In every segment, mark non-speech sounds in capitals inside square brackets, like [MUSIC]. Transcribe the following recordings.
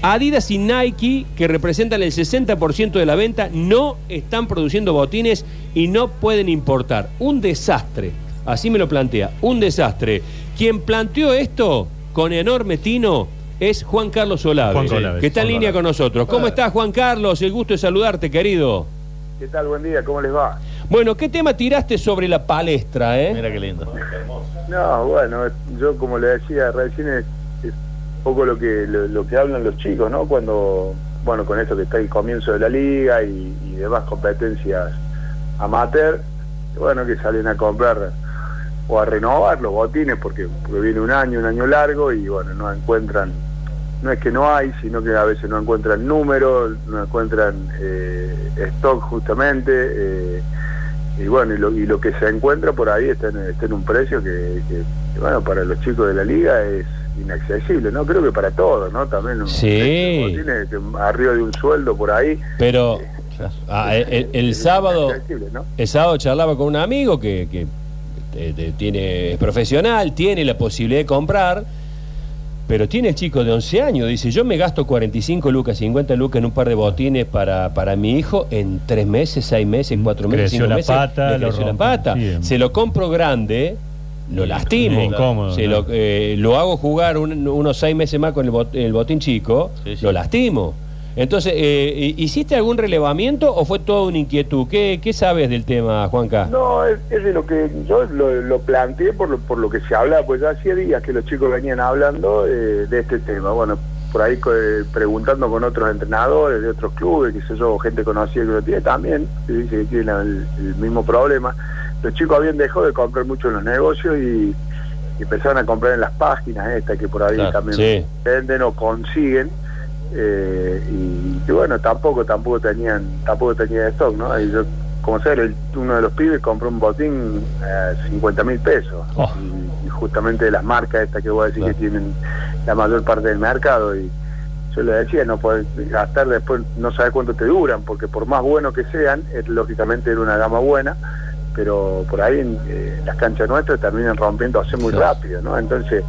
Adidas y Nike, que representan el 60% de la venta, no están produciendo botines y no pueden importar. Un desastre. Así me lo plantea. Un desastre. Quien planteó esto con enorme tino es Juan Carlos Olave, Juan Olave, que está en Juan línea con nosotros. ¿Cómo estás, Juan Carlos? El gusto de saludarte, querido. ¿Qué tal? Buen día, ¿cómo les va? Bueno, ¿qué tema tiraste sobre la palestra, eh? Mira qué lindo. No, bueno, yo como le decía recién poco lo que lo, que hablan los chicos, ¿no? Cuando, bueno, con esto que está el comienzo de la liga y, demás competencias amateur, bueno, que salen a comprar o a renovar los botines porque, porque viene un año, un año largo y bueno, no encuentran, no es que no hay, sino que a veces no encuentran números, no encuentran eh, stock justamente. eh, y bueno, y lo, y lo que se encuentra por ahí está en, está en un precio que, que, bueno, para los chicos de la liga es inaccesible, ¿no? Creo que para todos, ¿no? También un- Sí. botines que arriba de un sueldo por ahí. Pero ah, el, el- el sábado, el sábado charlaba con un amigo que, que, eh, de- tiene, es profesional, tiene la posibilidad de comprar, pero tiene el chico de 11 años. Dice, yo me gasto 45 lucas, 50 lucas en un par de botines para, para mi hijo en 3 meses, 6 meses, 4 meses, Creció 5 la meses. pata, le creció la pata. Sí. Se lo compro grande, lo lastimo. Incómodo, claro. lo, eh, lo hago jugar un- unos 6 meses más con el, bot- el botín chico, Sí, sí. lo lastimo. Entonces, eh, ¿hiciste algún relevamiento o fue toda una inquietud? ¿Qué, qué sabes del tema, Juanca? No, es, es de lo que yo lo, lo planteé por lo, por lo que se hablaba, pues ya hacía días que los chicos venían hablando eh, de este tema. Bueno, por ahí eh, preguntando con otros entrenadores de otros clubes, qué sé yo, gente conocida que lo tiene también, que dice que tiene el, el mismo problema. Los chicos habían dejado de comprar mucho en los negocios y, y empezaron a comprar en las páginas estas que por ahí Claro, también sí. venden o consiguen. eh, y, y bueno, tampoco tampoco tenían tampoco tenía stock, ¿no? Y yo, como sé, uno de los pibes compró un botín a 50 mil pesos. Oh. Y, y justamente de las marcas estas que voy a decir Claro. que tienen la mayor parte del mercado. Y yo le decía, no puedes gastar después, no sabes cuánto te duran, porque por más buenos que sean, es, lógicamente era una gama buena, pero por ahí en eh, las canchas nuestras terminan rompiéndose muy Claro. rápido, ¿no? Entonces,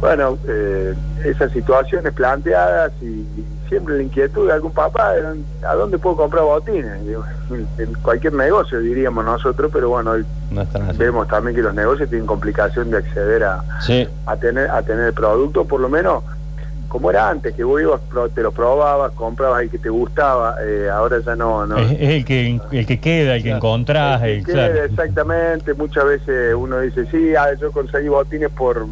bueno, eh, esas situaciones planteadas y, y siempre la inquietud de algún papá, ¿a dónde puedo comprar botines? Digo, En cualquier negocio diríamos nosotros, pero bueno, No así. vemos también que los negocios tienen complicación de acceder a, Sí. a tener a tener el producto, por lo menos como era antes, que vos ibas, pro- te lo probabas, comprabas el que te gustaba, eh, ahora ya no... no Es, es el que el que queda, el que encontrás, el, que claro. Exactamente, muchas veces uno dice, sí, ah, yo conseguí botines por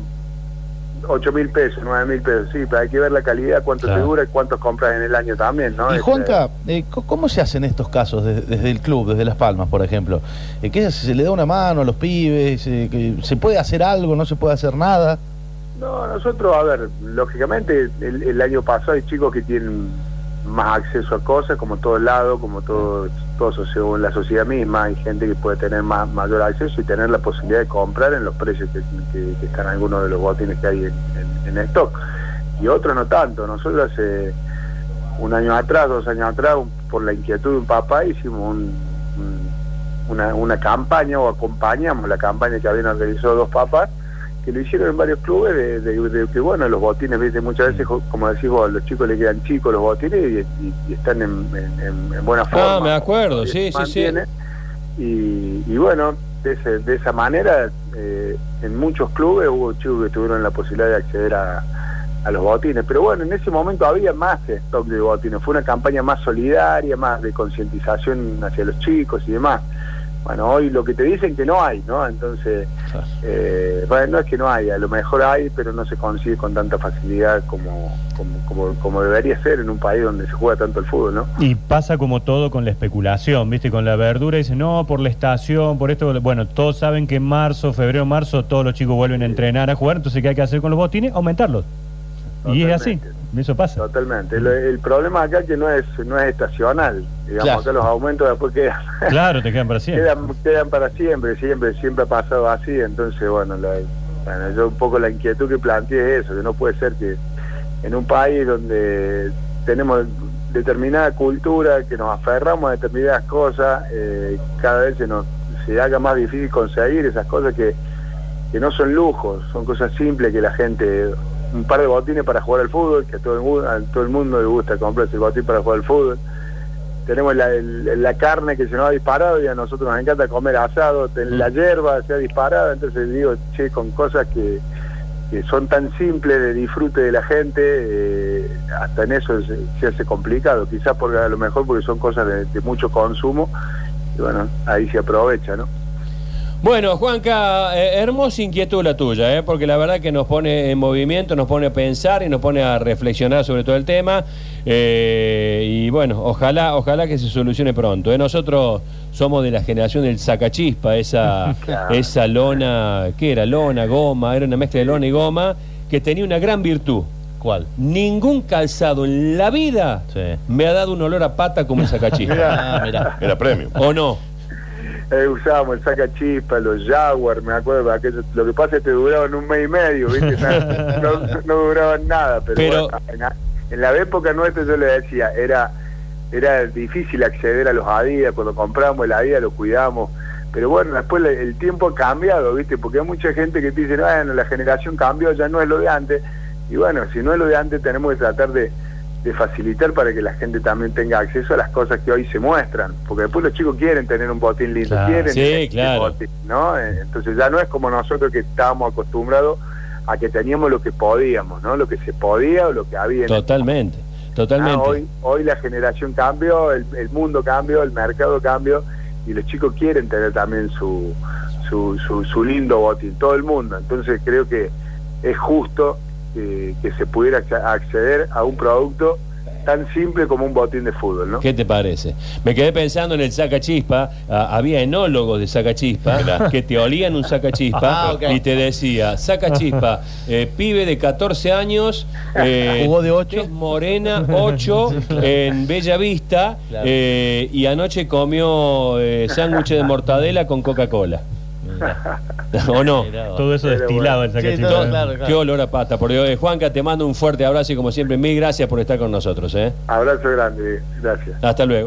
8 mil pesos, 9 mil pesos, sí, pero hay que ver la calidad, cuánto Claro. te dura y cuántos compras en el año también, ¿no? Y Este, Juanca, eh, ¿cómo se hacen estos casos desde, desde el club, desde Las Palmas, por ejemplo? Eh, ¿qué se, se le da una mano a los pibes? Eh, que ¿Se puede hacer algo? ¿No se puede hacer nada? No, nosotros, a ver, lógicamente el, año pasado hay chicos que tienen más acceso a cosas, como todos lados, como todo, todo en la sociedad misma, hay gente que puede tener más mayor acceso y tener la posibilidad de comprar en los precios que, están algunos de los botines que hay en, en- stock. Y otros no tanto. Nosotros hace un año atrás, dos años atrás, por la inquietud de un papá, hicimos un- una, una campaña o acompañamos la campaña que habían organizado dos papás que lo hicieron en varios clubes de, de- de que bueno los botines viste muchas veces como decís vos a los chicos le quedan chicos los botines y, y- y están en, en- en- en buena forma. Ah, me acuerdo, sí, sí, sí. y, y bueno de, ese- de esa manera eh, en muchos clubes hubo chicos que tuvieron la posibilidad de acceder a, a los botines. Pero bueno en ese momento había más stock de botines. Fue una campaña más solidaria más de concientización hacia los chicos y demás bueno, hoy lo que te dicen que no hay, ¿no? Entonces, eh, bueno, no es que no hay, a lo mejor hay, pero no se consigue con tanta facilidad como, como, como, como debería ser en un país donde se juega tanto el fútbol, ¿no? Y pasa como todo con la especulación, ¿viste? Con la verdura dicen, no, por la estación, por esto. Bueno, todos saben que en marzo, febrero, marzo, todos los chicos vuelven a entrenar, a jugar. Entonces, ¿qué hay que hacer con los botines? Aumentarlos. Y es así. Eso pasa. Totalmente. El, el problema acá es que no es, no es estacional. Digamos, Claro. acá los aumentos después quedan, [LAUGHS] Claro, te quedan para siempre. quedan, quedan para siempre, siempre, siempre ha pasado así. Entonces, bueno, la- bueno, yo un poco la inquietud que planteé es eso, que no puede ser que en un país donde tenemos determinada cultura, que nos aferramos a determinadas cosas, eh, cada vez se nos se haga más difícil conseguir esas cosas que, que no son lujos, son cosas simples que la gente un par de botines para jugar al fútbol, que a todo el, mundo, a todo el mundo le gusta comprarse el botín para jugar al fútbol. Tenemos la, el- la carne que se nos ha disparado y a nosotros nos encanta comer asado, ten- la hierba se ha disparado, entonces digo, che, con cosas que, que son tan simples de disfrute de la gente, eh, hasta en eso se, se hace complicado, quizás porque a lo mejor porque son cosas de, de mucho consumo, y bueno, ahí se aprovecha, ¿no? Bueno, Juanca, eh, hermosa inquietud la tuya, eh, porque la verdad que nos pone en movimiento, nos pone a pensar y nos pone a reflexionar sobre todo el tema. eh, y bueno, ojalá, ojalá que se solucione pronto. eh. Nosotros somos de la generación del sacachispa, esa, [LAUGHS] esa lona, ¿qué era? Lona, goma, era una mezcla de lona y goma, que tenía una gran virtud. ¿Cuál? Ningún calzado en la vida Sí. me ha dado un olor a pata como el [LAUGHS] sacachispa. Ah, mirá. Era premio. ¿O no? Eh, usábamos el saca chispa, los Jaguar, me acuerdo, aquello- lo que pasa es que duraban un mes y medio, ¿viste? [LAUGHS] No, duraban nada, pero, Pero- bueno, en, la, en la época nuestra yo le decía, era era difícil acceder a los Adidas, cuando compramos el Adidas lo cuidamos, pero bueno, después le- el tiempo ha cambiado, ¿viste? Porque hay mucha gente que te dice, bueno, la generación cambió, ya no es lo de antes, y bueno, si no es lo de antes tenemos que tratar de, de facilitar para que la gente también tenga acceso a las cosas que hoy se muestran, porque después los chicos quieren tener un botín lindo, Claro. quieren Sí, tener ese claro. botín, ¿no? Entonces ya no es como nosotros que estábamos acostumbrados a que teníamos lo que podíamos, ¿no? Lo que se podía o lo que había. en el Totalmente, totalmente. Ah, hoy, hoy la generación cambió, el, el mundo cambió, el mercado cambió y los chicos quieren tener también su, su, su, su lindo botín, todo el mundo. Entonces creo que es justo que, que se pudiera acce- acceder a un producto tan simple como un botín de fútbol, ¿no? ¿Qué te parece? Me quedé pensando en el sacachispa. ah, había enólogos de sacachispa que te olían un sacachispa [LAUGHS] Ah, y te decía, sacachispa, [LAUGHS] eh, pibe de 14 años, eh, [LAUGHS] ¿Jugó de ocho? tez morena, 8, en Bella Vista, Claro. eh, y anoche comió eh, sándwich de mortadela con Coca-Cola. ¿O no? [LAUGHS] Todo eso Pero destilado el Sí, sacachispa. todo, claro, claro. Qué olor a pata. Por Dios, eh, Juanca, te mando un fuerte abrazo y como siempre, mil gracias por estar con nosotros. ¿eh? Abrazo grande, gracias. Hasta luego.